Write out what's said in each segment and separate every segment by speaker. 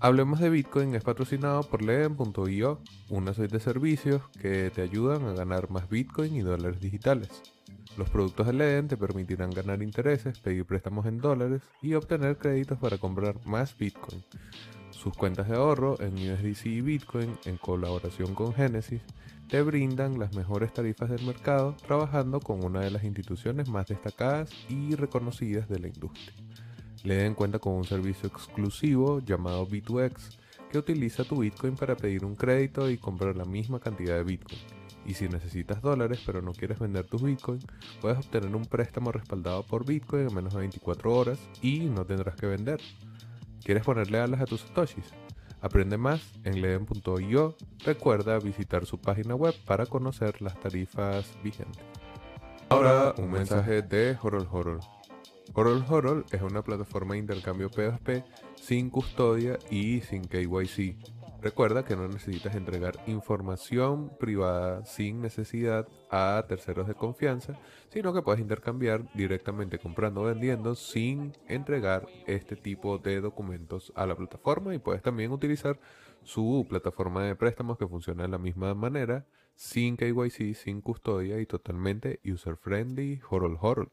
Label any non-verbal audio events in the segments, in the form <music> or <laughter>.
Speaker 1: Hablemos de Bitcoin es patrocinado por Leden.io, una suite de servicios que te ayudan a ganar más Bitcoin y dólares digitales. Los productos de Leden te permitirán ganar intereses, pedir préstamos en dólares y obtener créditos para comprar más Bitcoin. Sus cuentas de ahorro en USDC y Bitcoin, en colaboración con Genesis, te brindan las mejores tarifas del mercado trabajando con una de las instituciones más destacadas y reconocidas de la industria. Leden cuenta con un servicio exclusivo llamado B2X que utiliza tu Bitcoin para pedir un crédito y comprar la misma cantidad de Bitcoin. Y si necesitas dólares pero no quieres vender tus Bitcoin, puedes obtener un préstamo respaldado por Bitcoin en menos de 24 horas y no tendrás que vender. ¿Quieres ponerle alas a tus satoshis? Aprende más en leden.io. Recuerda visitar su página web para conocer las tarifas vigentes. Ahora un mensaje de Horol Horol. Horol Horol es una plataforma de intercambio P2P sin custodia y sin KYC. Recuerda que no necesitas entregar información privada sin necesidad a terceros de confianza, sino que puedes intercambiar directamente comprando o vendiendo sin entregar este tipo de documentos a la plataforma y puedes también utilizar su plataforma de préstamos que funciona de la misma manera, sin KYC, sin custodia y totalmente user friendly, horol horol.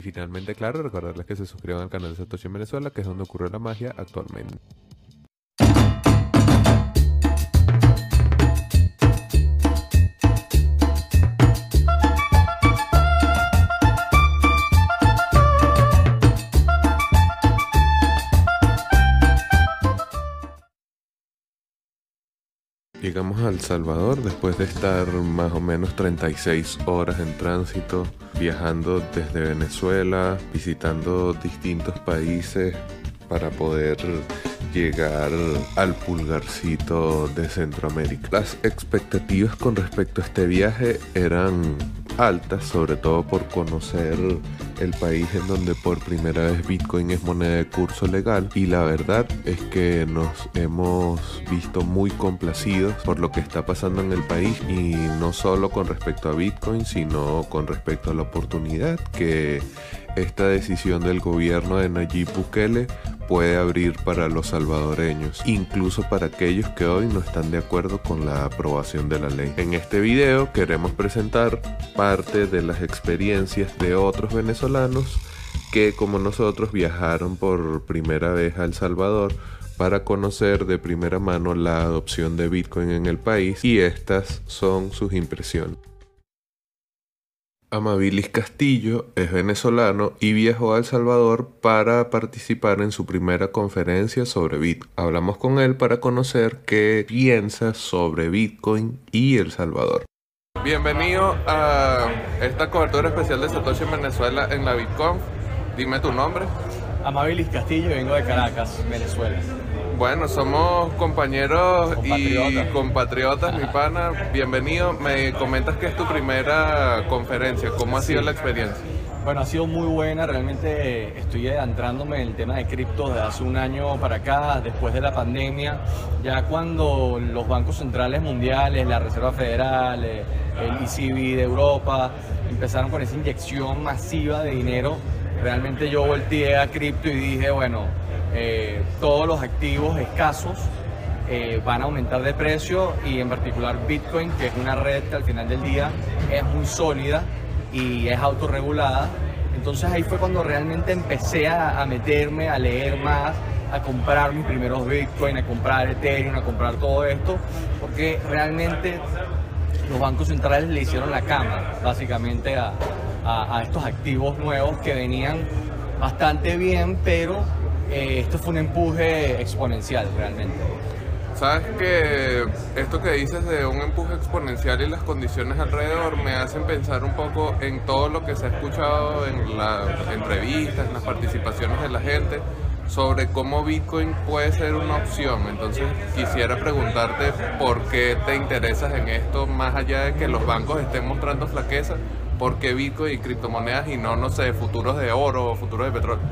Speaker 1: Finalmente, claro, recordarles que se suscriban al canal de Satoshi en Venezuela, que es donde ocurre la magia actualmente. Llegamos a El Salvador después de estar más o menos 36 horas en tránsito, viajando desde Venezuela, visitando distintos países para poder llegar al pulgarcito de Centroamérica. Las expectativas con respecto a este viaje eran altas, sobre todo por conocer el país en donde por primera vez Bitcoin es moneda de curso legal. Y la verdad es que nos hemos visto muy complacidos por lo que está pasando en el país y no solo con respecto a Bitcoin sino con respecto a la oportunidad que esta decisión del gobierno de Nayib Bukele puede abrir para los salvadoreños, incluso para aquellos que hoy no están de acuerdo con la aprobación de la ley. En este video queremos presentar parte de las experiencias de otros venezolanos que como nosotros viajaron por primera vez a El Salvador para conocer de primera mano la adopción de Bitcoin en el país y estas son sus impresiones. Amabilis Castillo es venezolano y viajó a El Salvador para participar en su primera conferencia sobre Bitcoin. Hablamos con él para conocer qué piensa sobre Bitcoin y El Salvador. Bienvenido a esta cobertura especial de Satoshi en Venezuela en la BitConf. Dime tu nombre.
Speaker 2: Amabilis Castillo, vengo de Caracas, Venezuela.
Speaker 1: Bueno, somos compañeros y compatriotas, mi pana. Bienvenido. Me comentas que es tu primera conferencia. ¿Cómo ha sido la experiencia?
Speaker 2: Bueno, ha sido muy buena. Realmente estoy adentrándome en el tema de cripto desde hace un año para acá, después de la pandemia. Ya cuando los bancos centrales mundiales, la Reserva Federal, eh, el ECB de Europa, empezaron con esa inyección masiva de dinero, realmente yo volteé a cripto y dije, bueno, eh, todos los activos escasos eh, van a aumentar de precio y en particular Bitcoin, que es una red que al final del día es muy sólida y es autorregulada. Entonces ahí fue cuando realmente empecé a, meterme, a leer más, a comprar mis primeros Bitcoin, a comprar Ethereum, a comprar todo esto, porque realmente los bancos centrales le hicieron la cama básicamente a, a estos activos nuevos que venían bastante bien, pero eh, esto fue un empuje exponencial realmente.
Speaker 1: Sabes que esto que dices de un empuje exponencial y las condiciones alrededor me hacen pensar un poco en todo lo que se ha escuchado en las entrevistas, en las participaciones de la gente sobre cómo Bitcoin puede ser una opción. Entonces quisiera preguntarte por qué te interesas en esto, más allá de que los bancos estén mostrando flaqueza, ¿por qué Bitcoin y criptomonedas y no, no sé, futuros de oro o futuros de petróleo?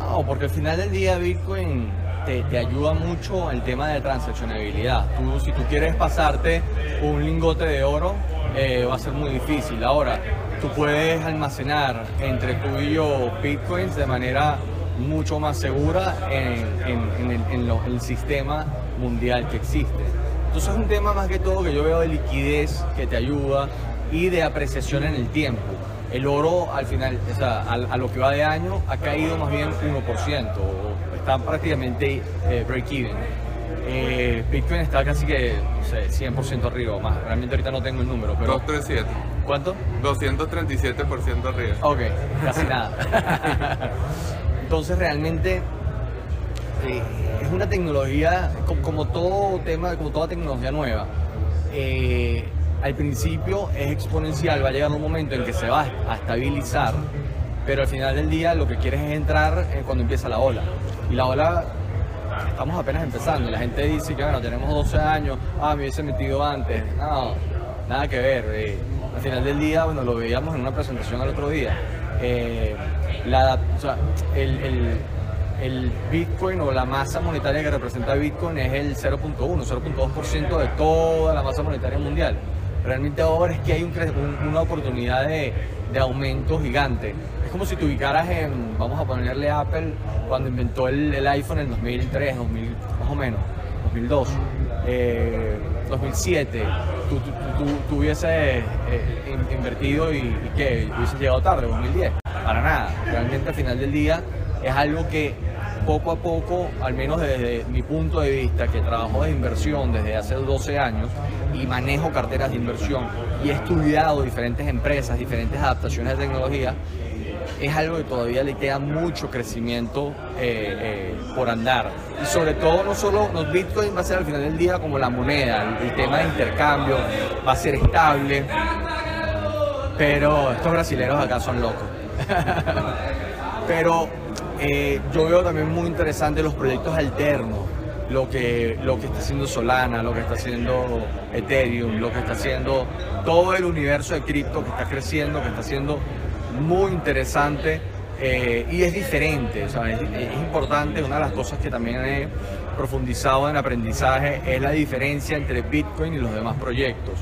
Speaker 2: No, porque al final del día Bitcoin te, te ayuda mucho el tema de transaccionabilidad. Tú, si tú quieres pasarte un lingote de oro, eh, va a ser muy difícil. Ahora, tú puedes almacenar entre tú y yo bitcoins de manera mucho más segura en, en- en el, en lo- el sistema mundial que existe. Entonces es un tema más que todo que yo veo de liquidez que te ayuda y de apreciación en el tiempo. El oro al final, o sea, a, a lo que va de año, ha caído más bien 1%, o está prácticamente eh, break-even. Eh, Bitcoin está casi que, no sé, 100% arriba o más. Realmente ahorita no tengo el número, pero...
Speaker 1: 237.
Speaker 2: ¿Cuánto?
Speaker 1: 237% arriba.
Speaker 2: Ok, casi nada. <laughs> Entonces realmente eh, es una tecnología, co- como, todo tema, como toda tecnología nueva, eh, al principio es exponencial, va a llegar un momento en que se va a estabilizar, pero al final del día lo que quieres es entrar eh, cuando empieza la ola. Y la ola estamos apenas empezando. La gente dice que bueno, tenemos 12 años, ah, me hubiese metido antes. No, nada que ver. eh. Al final del día, bueno, lo veíamos en una presentación el otro día. eh, el- el Bitcoin o la masa monetaria que representa Bitcoin es el 0.1, 0.2% de toda la masa monetaria mundial. Realmente ahora es que hay un un- una oportunidad de, de aumento gigante. Es como si te ubicaras en, vamos a ponerle Apple, cuando inventó el, iPhone en 2003, 2000, más o menos, 2002, eh, 2007. Tú, tú, tú- tú hubieses eh, in- invertido y, y que hubieses llegado tarde, 2010. Para nada. Realmente al final del día es algo que poco a poco, al menos desde mi punto de vista, que trabajo de inversión desde hace 12 años y manejo carteras de inversión y he estudiado diferentes empresas, diferentes adaptaciones de tecnología, es algo que todavía le queda mucho crecimiento eh, eh, por andar. Y sobre todo, no solo los Bitcoin va a ser al final del día como la moneda, el, el tema de intercambio va a ser estable, pero estos brasileños acá son locos. <laughs> pero eh, yo veo también muy interesante los proyectos alternos, lo que, lo que está haciendo Solana, lo que está haciendo Ethereum, lo que está haciendo todo el universo de cripto que está creciendo, que está siendo muy interesante eh, y es diferente, o sea, es, importante, una de las cosas que también he profundizado en aprendizaje es la diferencia entre Bitcoin y los demás proyectos.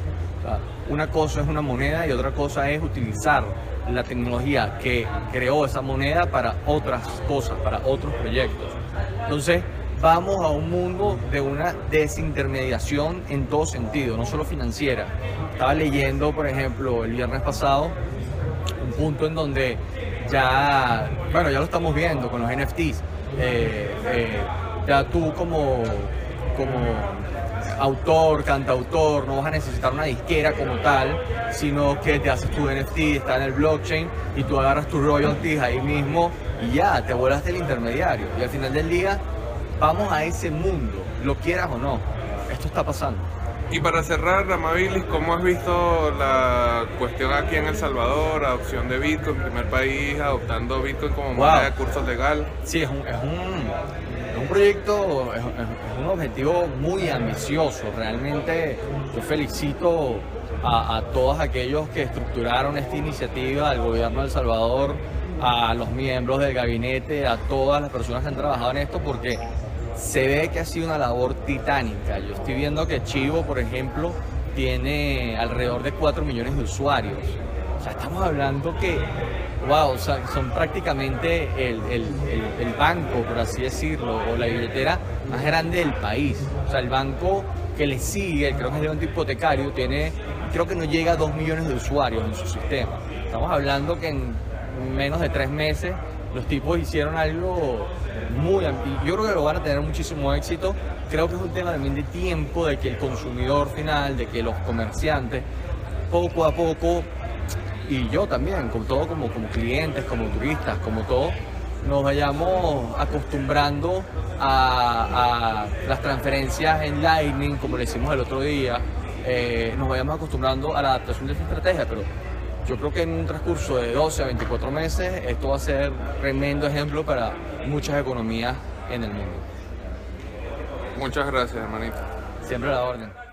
Speaker 2: Una cosa es una moneda y otra cosa es utilizar la tecnología que creó esa moneda para otras cosas, para otros proyectos. Entonces, vamos a un mundo de una desintermediación en todo sentido, no solo financiera. Estaba leyendo, por ejemplo, el viernes pasado, un punto en donde ya, bueno, ya lo estamos viendo con los NFTs. Eh, eh, ya tú como, como autor, cantautor, no vas a necesitar una disquera como tal, sino que te haces tu NFT, está en el blockchain y tú agarras tus royalties ahí mismo y ya, te vuelas del intermediario. Y al final del día, vamos a ese mundo, lo quieras o no. Esto está pasando.
Speaker 1: Y para cerrar, Ramabilis, ¿cómo has visto la cuestión aquí en El Salvador, adopción de Bitcoin, primer país adoptando Bitcoin como
Speaker 2: Wow.
Speaker 1: moneda de curso legal?
Speaker 2: Sí, es un, es un, es un proyecto, es, un objetivo muy ambicioso. Realmente yo felicito a, a todos aquellos que estructuraron esta iniciativa, al gobierno de El Salvador, a los miembros del gabinete, a todas las personas que han trabajado en esto, porque se ve que ha sido una labor titánica. Yo estoy viendo que Chivo, por ejemplo, tiene alrededor de 4 millones de usuarios. O sea, estamos hablando que, wow, o sea, son prácticamente el, el- el- banco, por así decirlo, o la billetera más grande del país. O sea, el banco que le sigue, creo que es el banco hipotecario, tiene, creo que no llega a 2 millones de usuarios en su sistema. Estamos hablando que en menos de tres meses los tipos hicieron algo muy... am- y Yo creo que lo van a tener muchísimo éxito. Creo que es un tema también de tiempo, de que el consumidor final, de que los comerciantes, poco a poco y yo también, con todo como, como clientes, como turistas, como todo, nos vayamos acostumbrando a, a las transferencias en Lightning, como le hicimos el otro día, eh, nos vayamos acostumbrando a la adaptación de esta estrategia, pero yo creo que en un transcurso de 12 a 24 meses esto va a ser tremendo ejemplo para muchas economías en el mundo.
Speaker 1: Muchas gracias, hermanito.
Speaker 2: Siempre a la orden.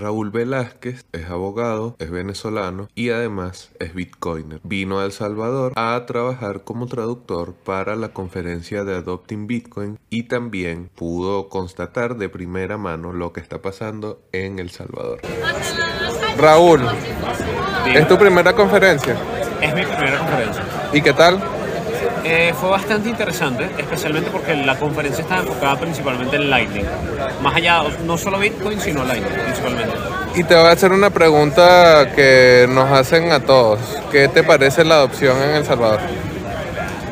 Speaker 1: Raúl Velázquez es abogado, es venezolano y además es bitcoiner. Vino a El Salvador a trabajar como traductor para la conferencia de Adopting Bitcoin y también pudo constatar de primera mano lo que está pasando en El Salvador. Raúl, ¿es tu primera conferencia?
Speaker 3: Es mi primera conferencia.
Speaker 1: ¿Y qué tal?
Speaker 3: Eh, fue bastante interesante, especialmente porque la conferencia estaba enfocada principalmente en Lightning. Más allá, no solo Bitcoin, sino Lightning principalmente.
Speaker 1: Y te voy a hacer una pregunta que nos hacen a todos. ¿Qué te parece la adopción en El Salvador?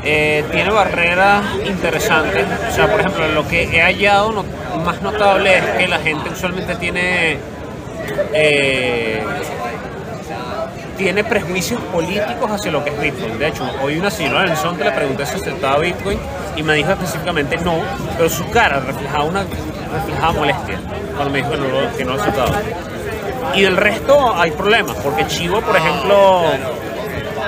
Speaker 3: Eh, tiene barreras interesantes. O sea, por ejemplo, lo que he hallado no- más notable es que la gente usualmente tiene eh, tiene prejuicios políticos hacia lo que es Bitcoin. De hecho, hoy una señora en el Zonte le pregunté si aceptaba Bitcoin y me dijo específicamente no, pero su cara reflejaba una reflejaba molestia cuando me dijo que no que no aceptaba. Y del resto hay problemas, porque Chivo, por ejemplo,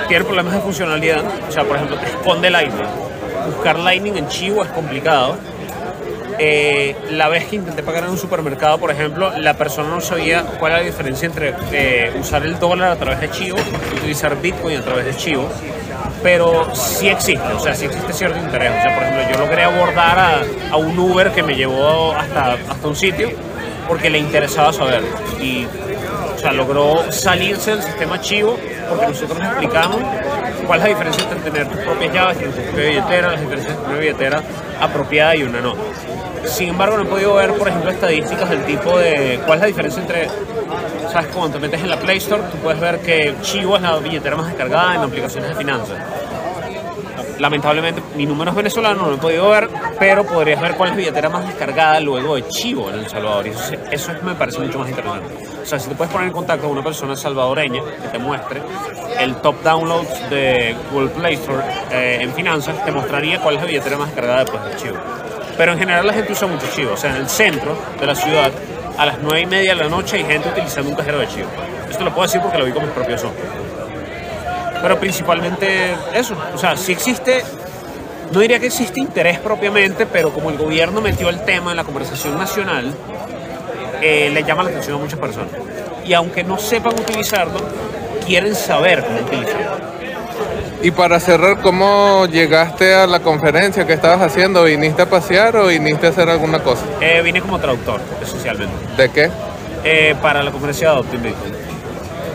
Speaker 3: tiene problemas de funcionalidad. O sea, por ejemplo, te esconde Lightning. Buscar Lightning en Chivo es complicado. Eh, la vez que intenté pagar en un supermercado, por ejemplo, la persona no sabía cuál era la diferencia entre eh, usar el dólar a través de Chivo y utilizar Bitcoin a través de Chivo. Pero sí existe, o sea, sí existe cierto interés. O sea, por ejemplo, yo logré abordar a, a un Uber que me llevó hasta, hasta un sitio porque le interesaba saber. Y o sea, logró salirse del sistema Chivo porque nosotros explicamos cuál es la diferencia entre tener tus propias llaves, tu propia billetera, las diferencias entre una billetera apropiada y una no. Sin embargo, no he podido ver, por ejemplo, estadísticas del tipo de cuál es la diferencia entre, sabes, cuando te metes en la Play Store, tú puedes ver que Chivo es la billetera más descargada en aplicaciones de finanzas. Lamentablemente, mi número es venezolano, no lo he podido ver, pero podrías ver cuál es la billetera más descargada luego de Chivo en El Salvador. Y eso, eso me parece mucho más interesante. O sea, si te puedes poner en contacto con una persona salvadoreña que te muestre el top downloads de Google Play Store eh, en finanzas, te mostraría cuál es la billetera más descargada después de Chivo. Pero en general la gente usa mucho Chivo. O sea, en el centro de la ciudad, a las 9 y media de la noche hay gente utilizando un cajero de Chivo. Esto lo puedo decir porque lo vi con mis propios ojos. Pero principalmente eso. O sea, si existe, no diría que existe interés propiamente, pero como el gobierno metió el tema en la conversación nacional, eh, le llama la atención a muchas personas. Y aunque no sepan utilizarlo, quieren saber cómo utilizarlo.
Speaker 1: Y para cerrar, ¿cómo llegaste a la conferencia? ¿Qué estabas haciendo? ¿Viniste a pasear o viniste a hacer alguna cosa?
Speaker 3: Eh, vine como traductor, esencialmente,
Speaker 1: ¿De qué?
Speaker 3: eh, para la conferencia de Adopting Bitcoin.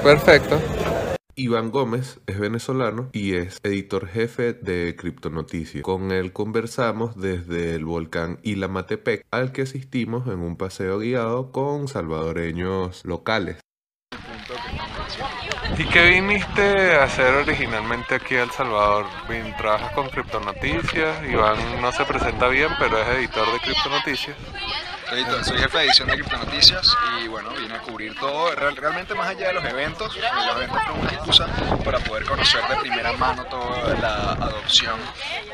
Speaker 1: Perfecto. Iván Gómez es venezolano y es editor jefe de Criptonoticias. Con él conversamos desde el volcán Ilamatepec, al que asistimos en un paseo guiado con salvadoreños locales. ¿Y qué viniste a hacer originalmente aquí a El Salvador? Trabajas con Criptonoticias, Iván no se presenta bien, pero es editor de Criptonoticias.
Speaker 4: Editor- soy jefe de edición de Criptonoticias y bueno, vine a cubrir todo, real- realmente más allá de los eventos, los eventos fueron una excusa para poder conocer de primera mano toda la adopción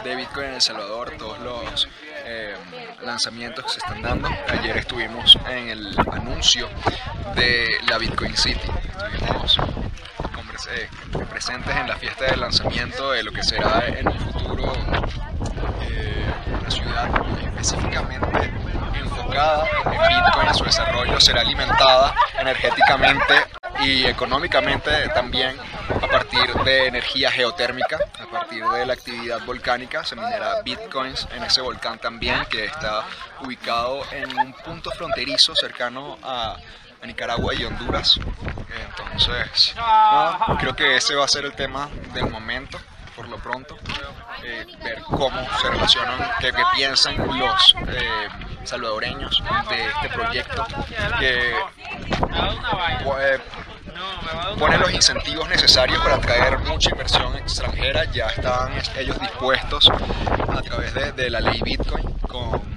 Speaker 4: de Bitcoin en El Salvador, todos los eh, lanzamientos que se están dando. Ayer estuvimos en el anuncio de la Bitcoin City, eh, presentes en la fiesta de lanzamiento de lo que será en el futuro eh, una ciudad específicamente enfocada en Bitcoin, a su desarrollo, será alimentada energéticamente y económicamente también a partir de energía geotérmica, a partir de la actividad volcánica, se minera Bitcoins en ese volcán también que está ubicado en un punto fronterizo cercano a, a Nicaragua y Honduras. Entonces, nada, creo que ese va a ser el tema del momento por lo pronto, eh, ver cómo se relacionan, qué, qué piensan los eh, salvadoreños de este proyecto, que eh, pone los incentivos necesarios para atraer mucha inversión extranjera, ya están ellos dispuestos a través de, de la ley Bitcoin con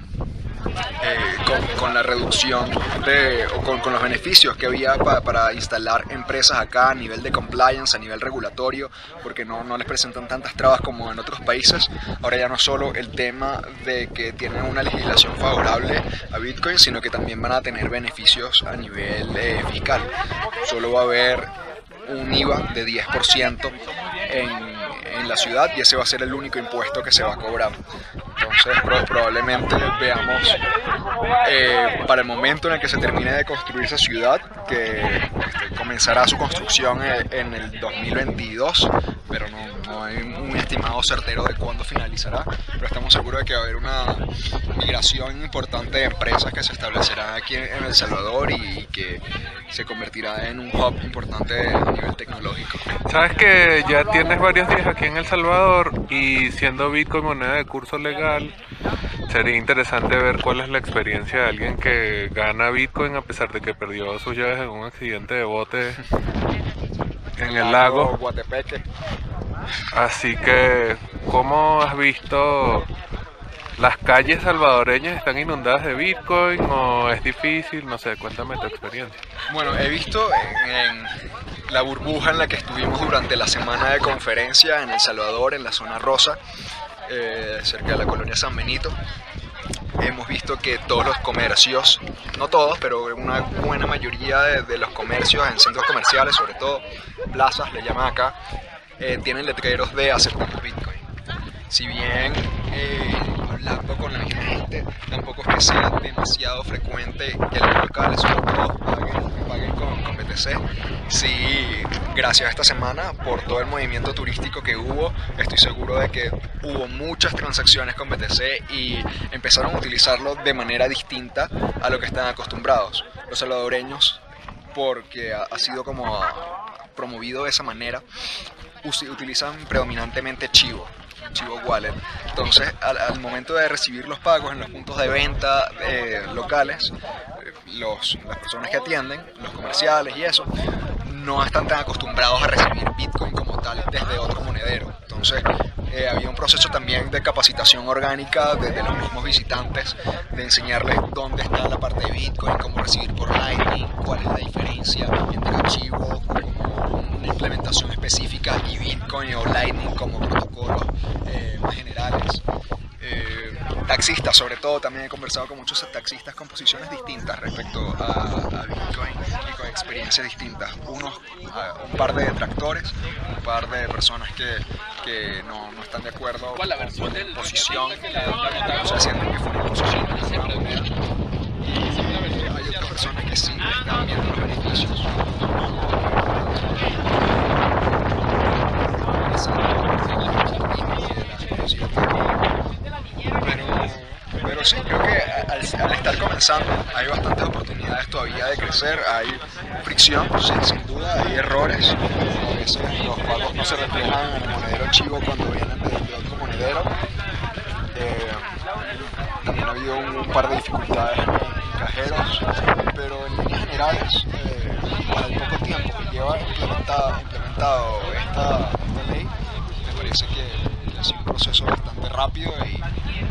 Speaker 4: eh, con, con la reducción de, o con, con los beneficios que había pa- para instalar empresas acá a nivel de compliance, a nivel regulatorio, porque no, no les presentan tantas trabas como en otros países. Ahora ya no solo el tema de que tienen una legislación favorable a Bitcoin, sino que también van a tener beneficios a nivel eh, fiscal. Solo va a haber un IVA de 10% en, en la ciudad y ese va a ser el único impuesto que se va a cobrar. Entonces probablemente veamos eh, para el momento en el que se termine de construir esa ciudad, que comenzará su construcción en, en el 2022, pero no, no hay un estimado certero de cuándo finalizará, pero estamos seguros de que va a haber una migración importante de empresas que se establecerán aquí en El Salvador y que se convertirá en un hub importante a nivel tecnológico.
Speaker 1: Sabes que ya tienes varios días aquí en El Salvador y siendo Bitcoin moneda de curso legal, sería interesante ver cuál es la experiencia de alguien que gana Bitcoin a pesar de que perdió sus llaves en un accidente de bote <laughs> en el lago.
Speaker 4: Guatepeque.
Speaker 1: Así que, ¿cómo has visto las calles salvadoreñas están inundadas de Bitcoin o es difícil? No sé, cuéntame tu experiencia.
Speaker 4: Bueno, he visto en, la burbuja en la que estuvimos durante la semana de conferencia en El Salvador, en la zona rosa, eh, cerca de la colonia San Benito. Hemos visto que todos los comercios, no todos, pero una buena mayoría de, los comercios en centros comerciales, sobre todo plazas, le llaman acá, eh, tienen letreros de aceptamos Bitcoin. Si bien eh, hablando con la gente, tampoco es que sea demasiado frecuente que los locales solo todos paguen, con, BTC. Sí, gracias a esta semana, por todo el movimiento turístico que hubo, estoy seguro de que hubo muchas transacciones con BTC y empezaron a utilizarlo de manera distinta a lo que están acostumbrados. Los salvadoreños, porque ha sido como promovido de esa manera, utilizan predominantemente Chivo, Chivo Wallet. Entonces, al, al, momento de recibir los pagos en los puntos de venta eh, locales, los, las personas que atienden, los comerciales y eso, no están tan acostumbrados a recibir Bitcoin como tal desde otro monedero. Entonces, eh, había un proceso también de capacitación orgánica desde los mismos visitantes, de enseñarles dónde está la parte de Bitcoin, cómo recibir por Lightning, cuál es la diferencia entre archivo, una implementación específica y Bitcoin o Lightning como protocolos eh, generales. Eh, taxistas, sobre todo, también he conversado con muchos taxistas con posiciones distintas respecto a, a Bitcoin y con experiencias distintas. Unos, un par de detractores, un par de personas que, que no, no, están de acuerdo con la posición, que se sienten que fue una posición y hay otras personas que sí están viendo los beneficios pero sí, creo que al, estar comenzando hay bastantes oportunidades todavía de crecer, hay fricción, sin duda, hay errores, a veces los pagos no se reflejan en el monedero chivo cuando vienen de, de otro monedero. Eh, también ha habido un, par de dificultades en cajeros, pero en líneas generales, eh, para el poco tiempo que lleva implementado, implementado esta, esta ley, me parece que ha sido un proceso bastante rápido y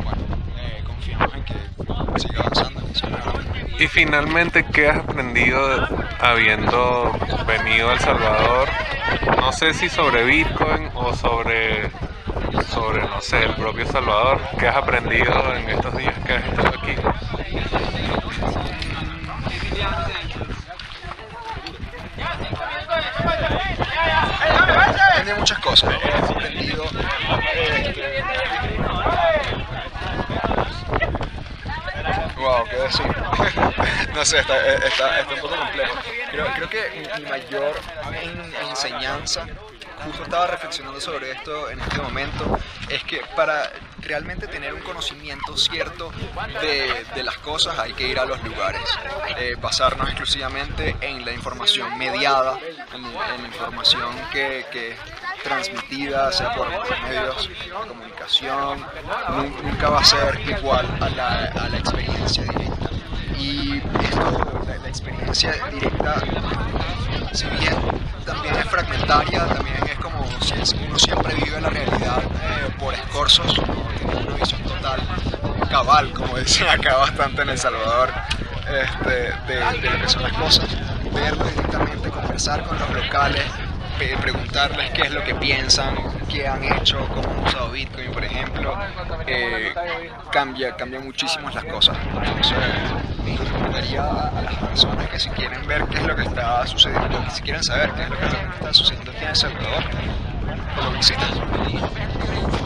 Speaker 4: bueno, eh, confiamos en que siga avanzando.
Speaker 1: Y finalmente, ¿qué has aprendido habiendo venido a El Salvador? No sé si sobre Bitcoin o sobre, sobre, no sé, el propio Salvador. ¿Qué has aprendido en estos días que has estado aquí?
Speaker 4: Aprendí muchas cosas. He aprendido eh, Wow, qué decir. <laughs> no sé, está, está, está, un poco complejo. Creo, creo que mi, mayor en, enseñanza, justo estaba reflexionando sobre esto en este momento, es que para realmente tener un conocimiento cierto de, de las cosas hay que ir a los lugares. Eh, basarnos exclusivamente en la información mediada, en, en la información que, que transmitida, sea por, medios de comunicación, nunca va a ser igual a la, a la experiencia directa. Y esto, la, la, experiencia directa, si bien también es fragmentaria, también es como si uno siempre vive la realidad eh, por escorzos, no tiene una visión total, cabal, como dicen acá bastante en El Salvador, este, de, de lo que son las cosas, verlo directamente, conversar con los locales, preguntarles qué es lo que piensan, qué han hecho, cómo han usado Bitcoin, por ejemplo, eh, cambia, cambia muchísimo las cosas. Entonces, recomendaría a, las personas que si quieren ver qué es lo que está sucediendo, que si quieren saber qué es lo que está sucediendo aquí en El Salvador, lo visiten.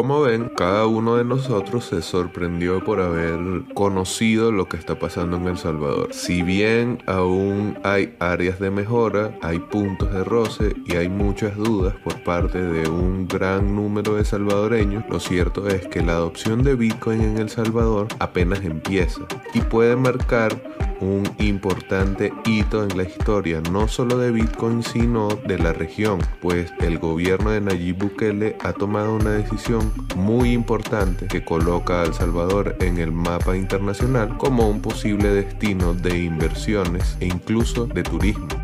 Speaker 1: Como ven, cada uno de nosotros se sorprendió por haber conocido lo que está pasando en El Salvador. Si bien aún hay áreas de mejora, hay puntos de roce y hay muchas dudas por parte de un gran número de salvadoreños, lo cierto es que la adopción de Bitcoin en El Salvador apenas empieza y puede marcar un importante hito en la historia, no solo de Bitcoin, sino de la región, pues el gobierno de Nayib Bukele ha tomado una decisión muy importante que coloca a El Salvador en el mapa internacional como un posible destino de inversiones e incluso de turismo.